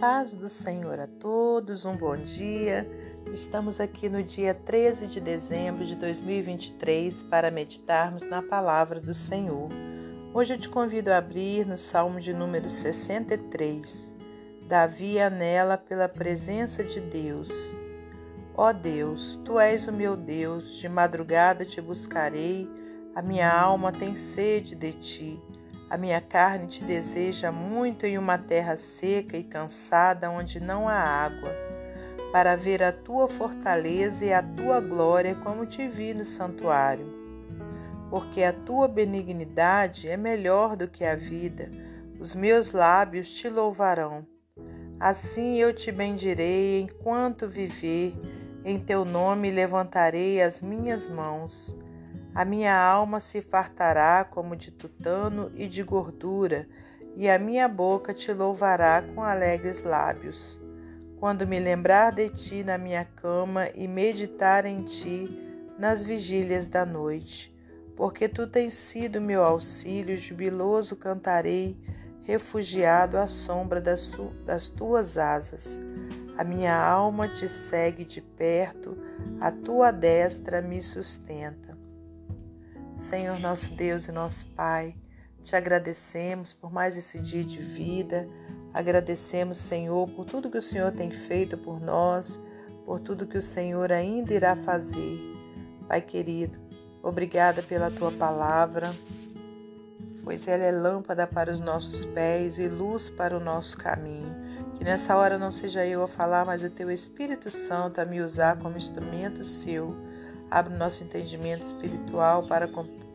paz do Senhor a todos, um bom dia. Estamos aqui no dia 13 de dezembro de 2023 para meditarmos na palavra do Senhor. Hoje eu te convido a abrir no Salmo de número 63. Davi anela pela presença de Deus. Ó Deus, tu és o meu Deus, de madrugada te buscarei, a minha alma tem sede de ti. A minha carne te deseja muito em uma terra seca e cansada onde não há água, para ver a tua fortaleza e a tua glória como te vi no santuário. Porque a tua benignidade é melhor do que a vida, os meus lábios te louvarão. Assim eu te bendirei enquanto viver, em teu nome levantarei as minhas mãos. A minha alma se fartará como de tutano e de gordura, e a minha boca te louvará com alegres lábios. Quando me lembrar de ti na minha cama e meditar em ti nas vigílias da noite, porque tu tens sido meu auxílio, jubiloso cantarei, refugiado à sombra das, das tuas asas. A minha alma te segue de perto, a tua destra me sustenta. Senhor nosso Deus e nosso Pai, te agradecemos por mais esse dia de vida. Agradecemos, Senhor, por tudo que o Senhor tem feito por nós, por tudo que o Senhor ainda irá fazer. Pai querido, obrigada pela tua palavra, pois ela é lâmpada para os nossos pés e luz para o nosso caminho. Que nessa hora não seja eu a falar, mas o teu Espírito Santo a me usar como instrumento seu Abre nosso entendimento espiritual para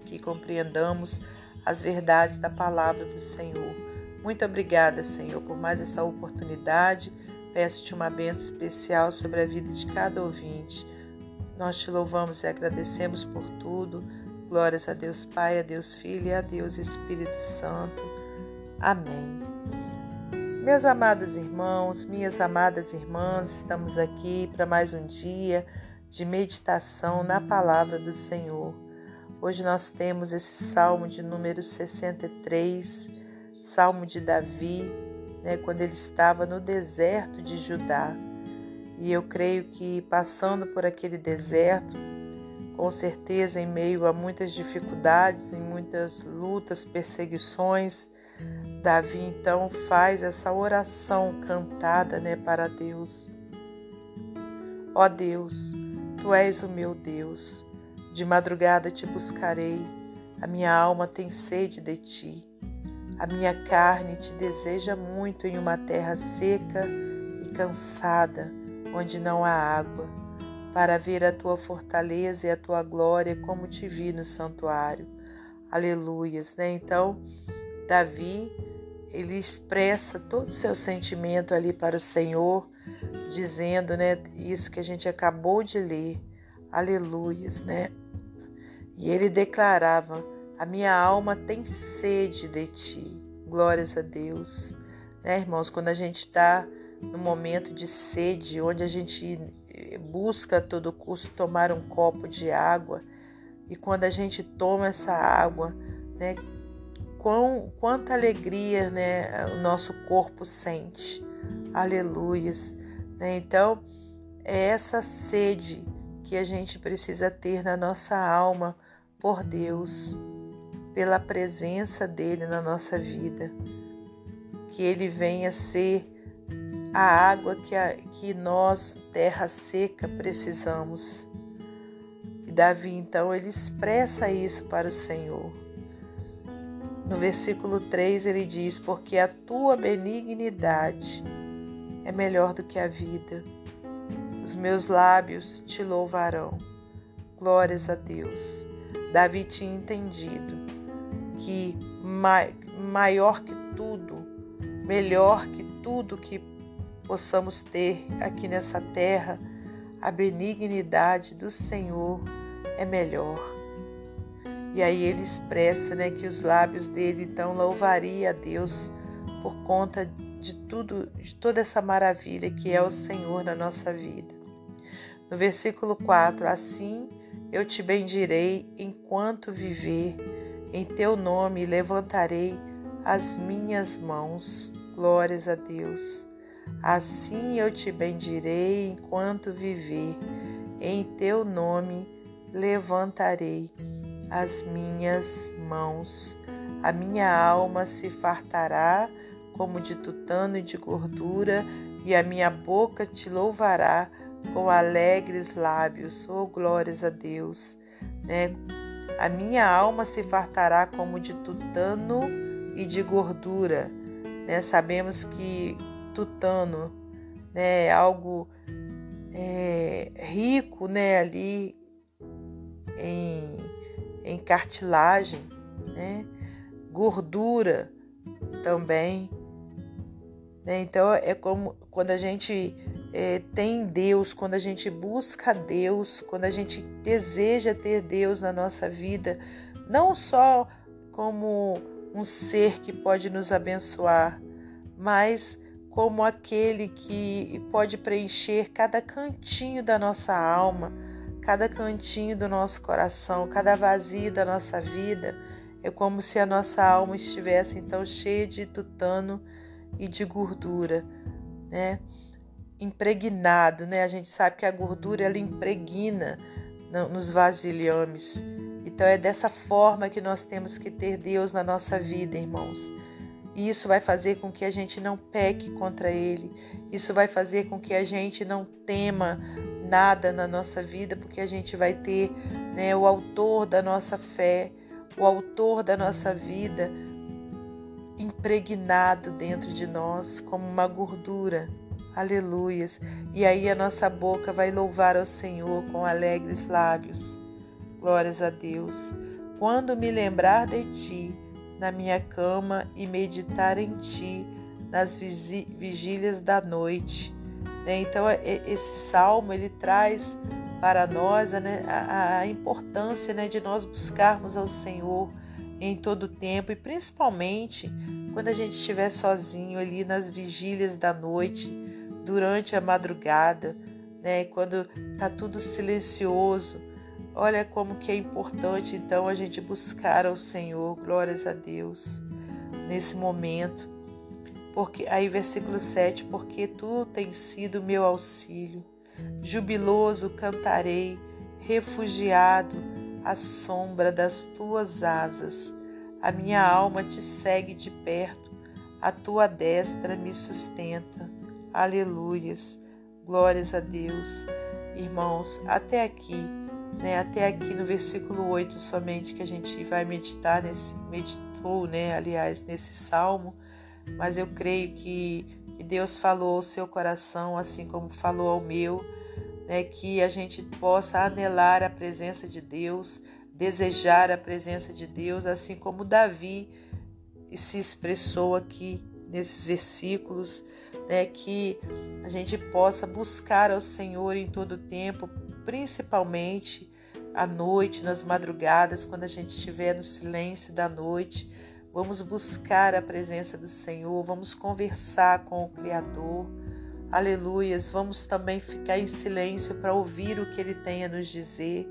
que compreendamos as verdades da palavra do Senhor. Muito obrigada, Senhor, por mais essa oportunidade. Peço-te uma bênção especial sobre a vida de cada ouvinte. Nós te louvamos e agradecemos por tudo. Glórias a Deus Pai, a Deus Filho e a Deus Espírito Santo. Amém. Meus amados irmãos, minhas amadas irmãs, estamos aqui para mais um dia de meditação na palavra do Senhor. Hoje nós temos esse salmo de número 63, salmo de Davi, né, quando ele estava no deserto de Judá. E eu creio que passando por aquele deserto, com certeza em meio a muitas dificuldades, em muitas lutas, perseguições, Davi então faz essa oração cantada, né, para Deus. Ó Deus, Tu és o meu Deus. De madrugada te buscarei. A minha alma tem sede de ti. A minha carne te deseja muito em uma terra seca e cansada, onde não há água, para ver a tua fortaleza e a tua glória como te vi no santuário. Aleluias, né? Então, Davi, ele expressa todo o seu sentimento ali para o Senhor, dizendo, né, isso que a gente acabou de ler. Aleluias, né? E ele declarava: A minha alma tem sede de ti. Glórias a Deus. Né, irmãos, quando a gente está no momento de sede, onde a gente busca a todo custo tomar um copo de água, e quando a gente toma essa água, né, quão, quanta alegria né, o nosso corpo sente. Aleluias. Né? Então, é essa sede que a gente precisa ter na nossa alma por Deus, pela presença dele na nossa vida. Que ele venha ser a água que, a, que nós, terra seca, precisamos. E Davi, então, ele expressa isso para o Senhor. No versículo 3 ele diz: Porque a tua benignidade é melhor do que a vida. Os meus lábios te louvarão. Glórias a Deus. Davi tinha entendido que maior que tudo, melhor que tudo que possamos ter aqui nessa terra, a benignidade do Senhor é melhor. E aí ele expressa né, que os lábios dele então louvaria a Deus por conta de tudo, de toda essa maravilha que é o Senhor na nossa vida. No versículo 4, assim eu te bendirei enquanto viver, em teu nome levantarei as minhas mãos. Glórias a Deus. Assim eu te bendirei enquanto viver, em teu nome levantarei as minhas mãos. A minha alma se fartará como de tutano e de gordura, e a minha boca te louvará com alegres lábios. Oh, glórias a Deus! Né? A minha alma se fartará como de tutano e de gordura. Né? Sabemos que tutano né, é algo é, rico né, ali em, em cartilagem, né? gordura também. Né? Então é como quando a gente é, tem Deus, quando a gente busca Deus, quando a gente deseja ter Deus na nossa vida, não só como um ser que pode nos abençoar, mas como aquele que pode preencher cada cantinho da nossa alma, cada cantinho do nosso coração, cada vazio da nossa vida. É como se a nossa alma estivesse então cheia de tutano e de gordura, né? impregnado, né? A gente sabe que a gordura ela impregna nos vasilhames. Então é dessa forma que nós temos que ter Deus na nossa vida, irmãos. E isso vai fazer com que a gente não peque contra Ele. Isso vai fazer com que a gente não tema nada na nossa vida, porque a gente vai ter né, o autor da nossa fé, o autor da nossa vida impregnado dentro de nós como uma gordura. Aleluias. E aí a nossa boca vai louvar ao Senhor com alegres lábios. Glórias a Deus. Quando me lembrar de ti na minha cama e meditar em ti nas vigílias da noite. Né? Então esse salmo ele traz para nós né, a, a importância né, de nós buscarmos ao Senhor em todo tempo e principalmente quando a gente estiver sozinho ali nas vigílias da noite durante a madrugada, né, quando tá tudo silencioso. Olha como que é importante então a gente buscar ao Senhor, glórias a Deus, nesse momento. Porque aí versículo 7, porque tu tens sido meu auxílio. Jubiloso cantarei, refugiado à sombra das tuas asas. A minha alma te segue de perto, a tua destra me sustenta. Aleluias. Glórias a Deus. Irmãos, até aqui, né? Até aqui no versículo 8 somente que a gente vai meditar nesse meditou, né, aliás, nesse salmo, mas eu creio que, Deus falou ao seu coração assim como falou ao meu, né, que a gente possa anelar a presença de Deus, desejar a presença de Deus, assim como Davi se expressou aqui nesses versículos, né, que a gente possa buscar ao Senhor em todo o tempo, principalmente à noite, nas madrugadas, quando a gente estiver no silêncio da noite. Vamos buscar a presença do Senhor, vamos conversar com o Criador. Aleluias, vamos também ficar em silêncio para ouvir o que ele tem a nos dizer.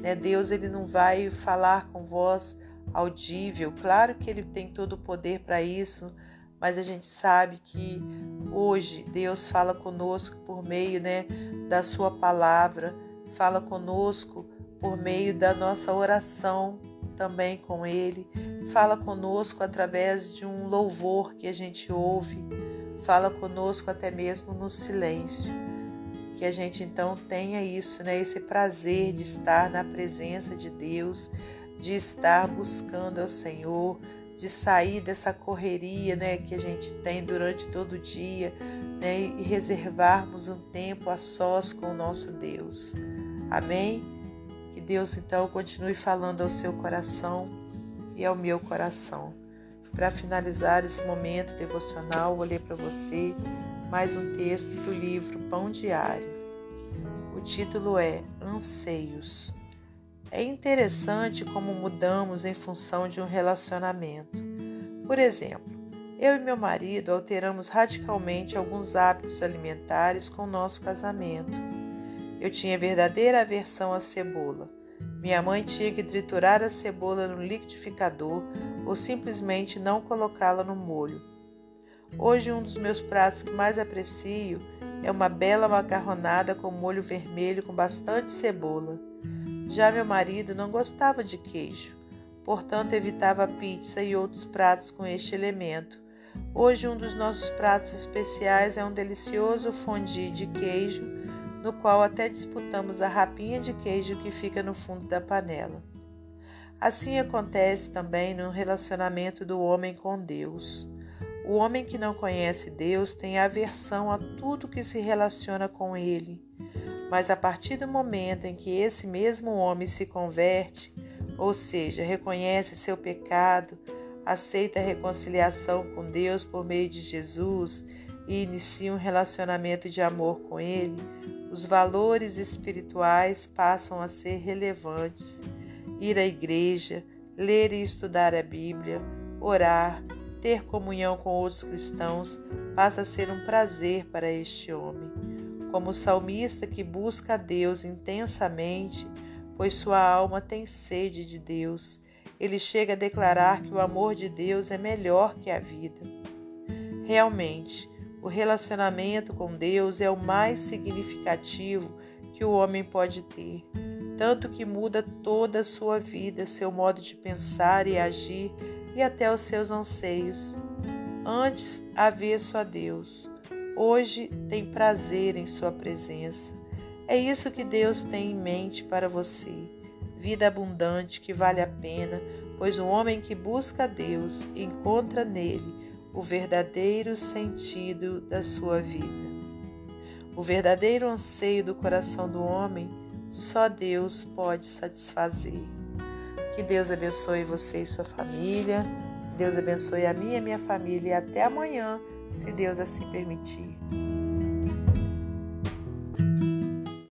Né? Deus ele não vai falar com voz audível, claro que ele tem todo o poder para isso, mas a gente sabe que hoje Deus fala conosco por meio né, da Sua palavra, fala conosco por meio da nossa oração também com Ele, fala conosco através de um louvor que a gente ouve, fala conosco até mesmo no silêncio. Que a gente então tenha isso, né, esse prazer de estar na presença de Deus, de estar buscando ao Senhor, de sair dessa correria né, que a gente tem durante todo o dia né, e reservarmos um tempo a sós com o nosso Deus. Amém? Que Deus então continue falando ao seu coração e ao meu coração. Para finalizar esse momento devocional, vou ler para você mais um texto do livro Pão Diário. O título é Anseios. É interessante como mudamos em função de um relacionamento. Por exemplo, eu e meu marido alteramos radicalmente alguns hábitos alimentares com o nosso casamento. Eu tinha verdadeira aversão à cebola. Minha mãe tinha que triturar a cebola no liquidificador ou simplesmente não colocá-la no molho. Hoje, um dos meus pratos que mais aprecio é uma bela macarronada com molho vermelho com bastante cebola. Já meu marido não gostava de queijo, portanto evitava pizza e outros pratos com este elemento. Hoje um dos nossos pratos especiais é um delicioso fondue de queijo, no qual até disputamos a rapinha de queijo que fica no fundo da panela. Assim acontece também no relacionamento do homem com Deus. O homem que não conhece Deus tem aversão a tudo que se relaciona com ele. Mas a partir do momento em que esse mesmo homem se converte, ou seja, reconhece seu pecado, aceita a reconciliação com Deus por meio de Jesus e inicia um relacionamento de amor com Ele, os valores espirituais passam a ser relevantes. Ir à igreja, ler e estudar a Bíblia, orar, ter comunhão com outros cristãos passa a ser um prazer para este homem. Como o salmista que busca a Deus intensamente, pois sua alma tem sede de Deus, ele chega a declarar que o amor de Deus é melhor que a vida. Realmente, o relacionamento com Deus é o mais significativo que o homem pode ter, tanto que muda toda a sua vida, seu modo de pensar e agir e até os seus anseios. Antes avesso a Deus, hoje tem prazer em Sua presença. É isso que Deus tem em mente para você. Vida abundante que vale a pena, pois o homem que busca a Deus encontra nele o verdadeiro sentido da sua vida. O verdadeiro anseio do coração do homem só Deus pode satisfazer. Que Deus abençoe você e sua família. Deus abençoe a minha e a minha família. E até amanhã, se Deus assim permitir.